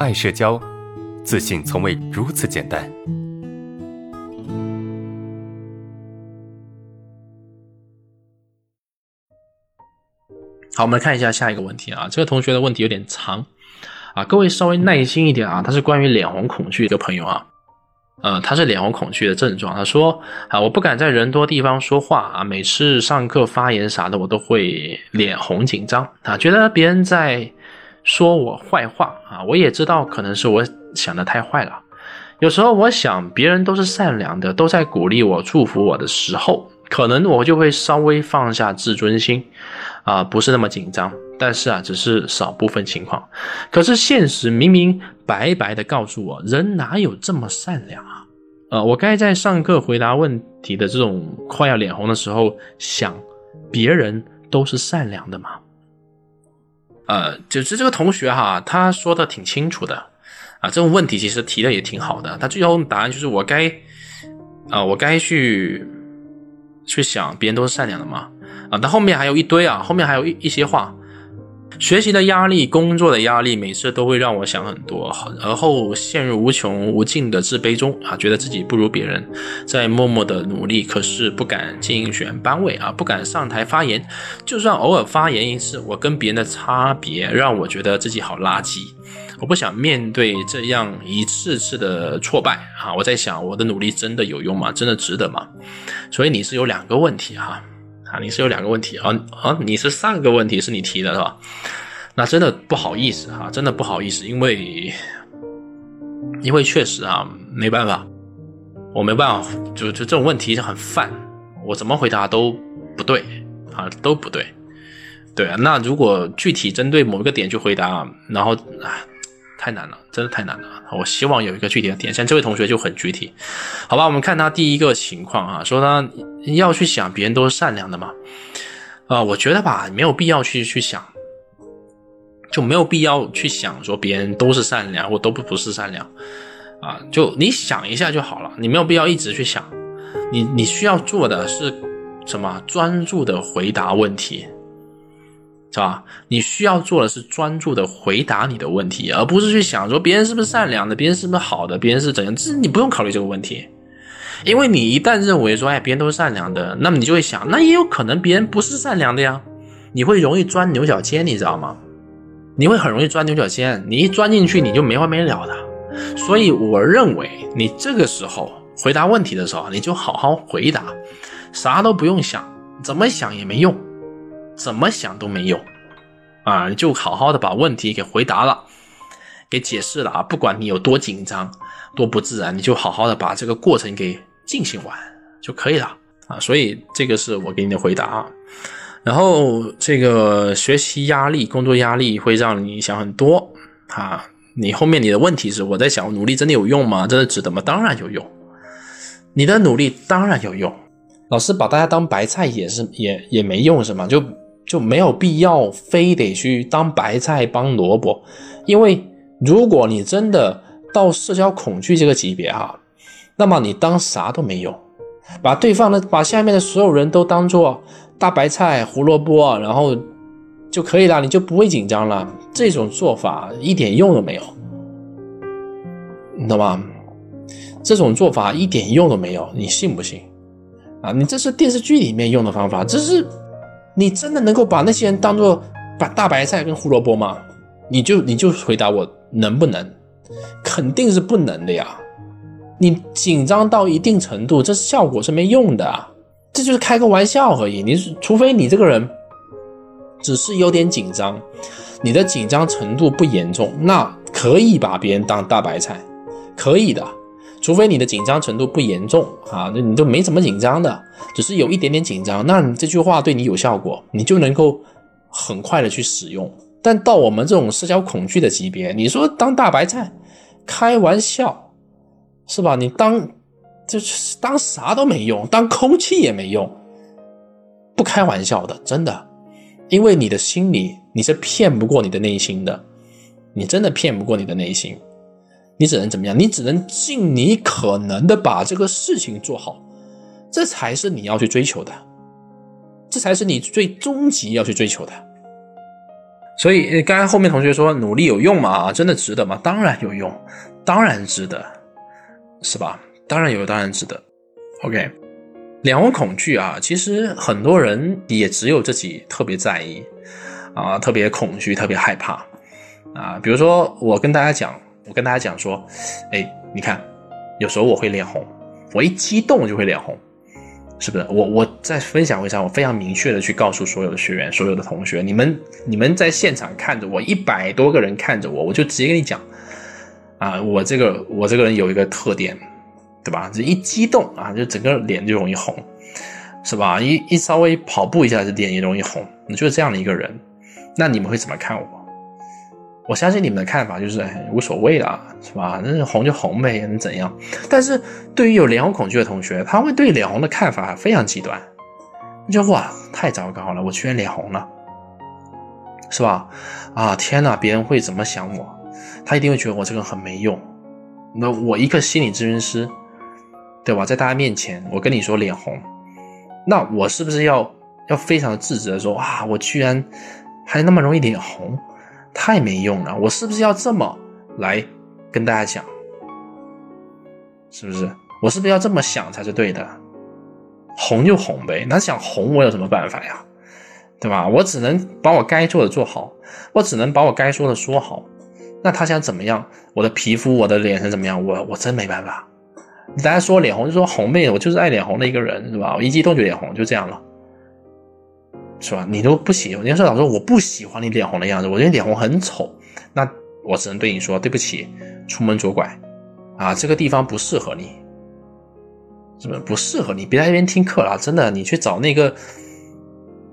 爱社交，自信从未如此简单。好，我们来看一下下一个问题啊。这个同学的问题有点长啊，各位稍微耐心一点啊。他是关于脸红恐惧的朋友啊，呃，他是脸红恐惧的症状。他说啊，我不敢在人多地方说话啊，每次上课发言啥的，我都会脸红紧张啊，觉得别人在说我坏话啊。我也知道可能是我想的太坏了。有时候我想别人都是善良的，都在鼓励我、祝福我的时候。可能我就会稍微放下自尊心，啊，不是那么紧张。但是啊，只是少部分情况。可是现实明明白白的告诉我，人哪有这么善良啊？呃，我该在上课回答问题的这种快要脸红的时候，想别人都是善良的吗？呃，就是这个同学哈，他说的挺清楚的啊，这种问题其实提的也挺好的。他最后答案就是我该，啊，我该去。去想别人都是善良的嘛？啊，他后面还有一堆啊，后面还有一一些话，学习的压力、工作的压力，每次都会让我想很多，而后陷入无穷无尽的自卑中啊，觉得自己不如别人，在默默的努力，可是不敢竞选班委啊，不敢上台发言，就算偶尔发言一次，我跟别人的差别让我觉得自己好垃圾。我不想面对这样一次次的挫败啊！我在想，我的努力真的有用吗？真的值得吗？所以你是有两个问题哈，你是有两个问题啊啊！你是上个问题是你提的是吧？那真的不好意思哈，真的不好意思，因为因为确实啊，没办法，我没办法，就就这种问题就很泛，我怎么回答都不对啊，都不对，对啊。那如果具体针对某一个点去回答，然后啊。太难了，真的太难了。我希望有一个具体的点，像这位同学就很具体，好吧？我们看他第一个情况啊，说他要去想别人都是善良的嘛，啊，我觉得吧，没有必要去去想，就没有必要去想说别人都是善良或都不不是善良啊，就你想一下就好了，你没有必要一直去想，你你需要做的是什么？专注的回答问题。是吧？你需要做的是专注的回答你的问题，而不是去想说别人是不是善良的，别人是不是好的，别人是怎样。这你不用考虑这个问题，因为你一旦认为说，哎，别人都是善良的，那么你就会想，那也有可能别人不是善良的呀。你会容易钻牛角尖，你知道吗？你会很容易钻牛角尖，你一钻进去，你就没完没了的。所以我认为，你这个时候回答问题的时候，你就好好回答，啥都不用想，怎么想也没用。怎么想都没用，啊，就好好的把问题给回答了，给解释了啊，不管你有多紧张、多不自然，你就好好的把这个过程给进行完就可以了啊。所以这个是我给你的回答啊。然后这个学习压力、工作压力会让你想很多啊。你后面你的问题是我在想，努力真的有用吗？真的值得吗？当然有用，你的努力当然有用。老师把大家当白菜也是也也没用是吗？就。就没有必要非得去当白菜帮萝卜，因为如果你真的到社交恐惧这个级别哈，那么你当啥都没用，把对方的把下面的所有人都当做大白菜、胡萝卜，然后就可以了，你就不会紧张了。这种做法一点用都没有，你懂吗？这种做法一点用都没有，你信不信？啊，你这是电视剧里面用的方法，这是。你真的能够把那些人当做把大白菜跟胡萝卜吗？你就你就回答我能不能？肯定是不能的呀！你紧张到一定程度，这效果是没用的，这就是开个玩笑而已。你是除非你这个人只是有点紧张，你的紧张程度不严重，那可以把别人当大白菜，可以的。除非你的紧张程度不严重啊，那你就没怎么紧张的，只是有一点点紧张，那你这句话对你有效果，你就能够很快的去使用。但到我们这种社交恐惧的级别，你说当大白菜，开玩笑是吧？你当就是当啥都没用，当空气也没用，不开玩笑的，真的，因为你的心里你是骗不过你的内心的，你真的骗不过你的内心。你只能怎么样？你只能尽你可能的把这个事情做好，这才是你要去追求的，这才是你最终极要去追求的。所以刚才后面同学说努力有用吗？真的值得吗？当然有用，当然值得，是吧？当然有，当然值得。OK，脸红恐惧啊，其实很多人也只有自己特别在意啊，特别恐惧，特别害怕啊。比如说我跟大家讲，我跟大家讲说，哎，你看，有时候我会脸红，我一激动就会脸红。是不是我我在分享会上，我非常明确的去告诉所有的学员、所有的同学，你们你们在现场看着我，一百多个人看着我，我就直接跟你讲，啊，我这个我这个人有一个特点，对吧？这一激动啊，就整个脸就容易红，是吧？一一稍微跑步一下，这脸也容易红，你就是这样的一个人，那你们会怎么看我？我相信你们的看法就是哎无所谓啦，是吧？那红就红呗，能怎样？但是对于有脸红恐惧的同学，他会对脸红的看法非常极端，就哇，太糟糕了，我居然脸红了，是吧？啊，天哪，别人会怎么想我？他一定会觉得我这个很没用。那我一个心理咨询师，对吧？在大家面前，我跟你说脸红，那我是不是要要非常自责说啊，我居然还那么容易脸红？太没用了，我是不是要这么来跟大家讲？是不是？我是不是要这么想才是对的？红就红呗，那想红我有什么办法呀？对吧？我只能把我该做的做好，我只能把我该说的说好。那他想怎么样？我的皮肤，我的脸是怎么样？我我真没办法。大家说脸红就说红呗，我就是爱脸红的一个人，是吧？我一激动就脸红，就这样了。是吧？你都不喜欢，你要说老师我不喜欢你脸红的样子，我觉得脸红很丑，那我只能对你说对不起，出门左拐，啊，这个地方不适合你，是不是不适合你？别在这边听课了，真的，你去找那个，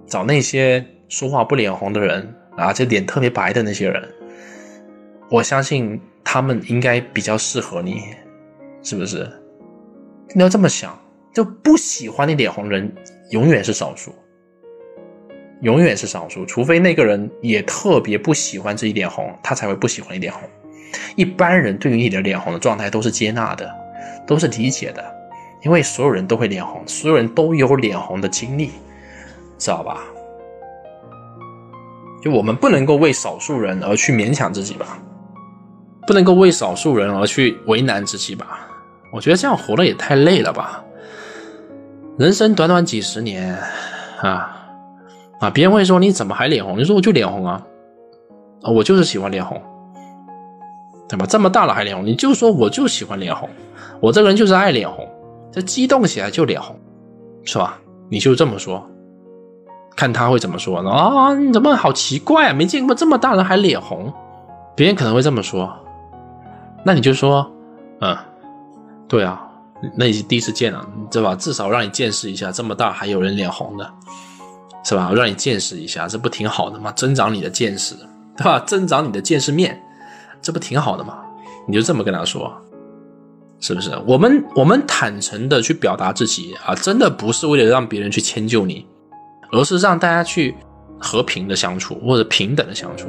找那些说话不脸红的人啊，就脸特别白的那些人，我相信他们应该比较适合你，是不是？你要这么想，就不喜欢你脸红的人永远是少数。永远是少数，除非那个人也特别不喜欢自己脸红，他才会不喜欢一点红。一般人对于你的脸红的状态都是接纳的，都是理解的，因为所有人都会脸红，所有人都有脸红的经历，知道吧？就我们不能够为少数人而去勉强自己吧，不能够为少数人而去为难自己吧？我觉得这样活的也太累了吧！人生短短几十年啊！啊！别人会说你怎么还脸红？你说我就脸红啊，啊，我就是喜欢脸红，对吧？这么大了还脸红？你就说我就喜欢脸红，我这个人就是爱脸红，这激动起来就脸红，是吧？你就这么说，看他会怎么说呢啊？你怎么好奇怪啊？没见过这么大人还脸红，别人可能会这么说，那你就说，嗯，对啊，那你第一次见了，对吧？至少让你见识一下，这么大还有人脸红的。是吧？让你见识一下，这不挺好的吗？增长你的见识，对吧？增长你的见识面，这不挺好的吗？你就这么跟他说，是不是？我们我们坦诚的去表达自己啊，真的不是为了让别人去迁就你，而是让大家去和平的相处或者平等的相处。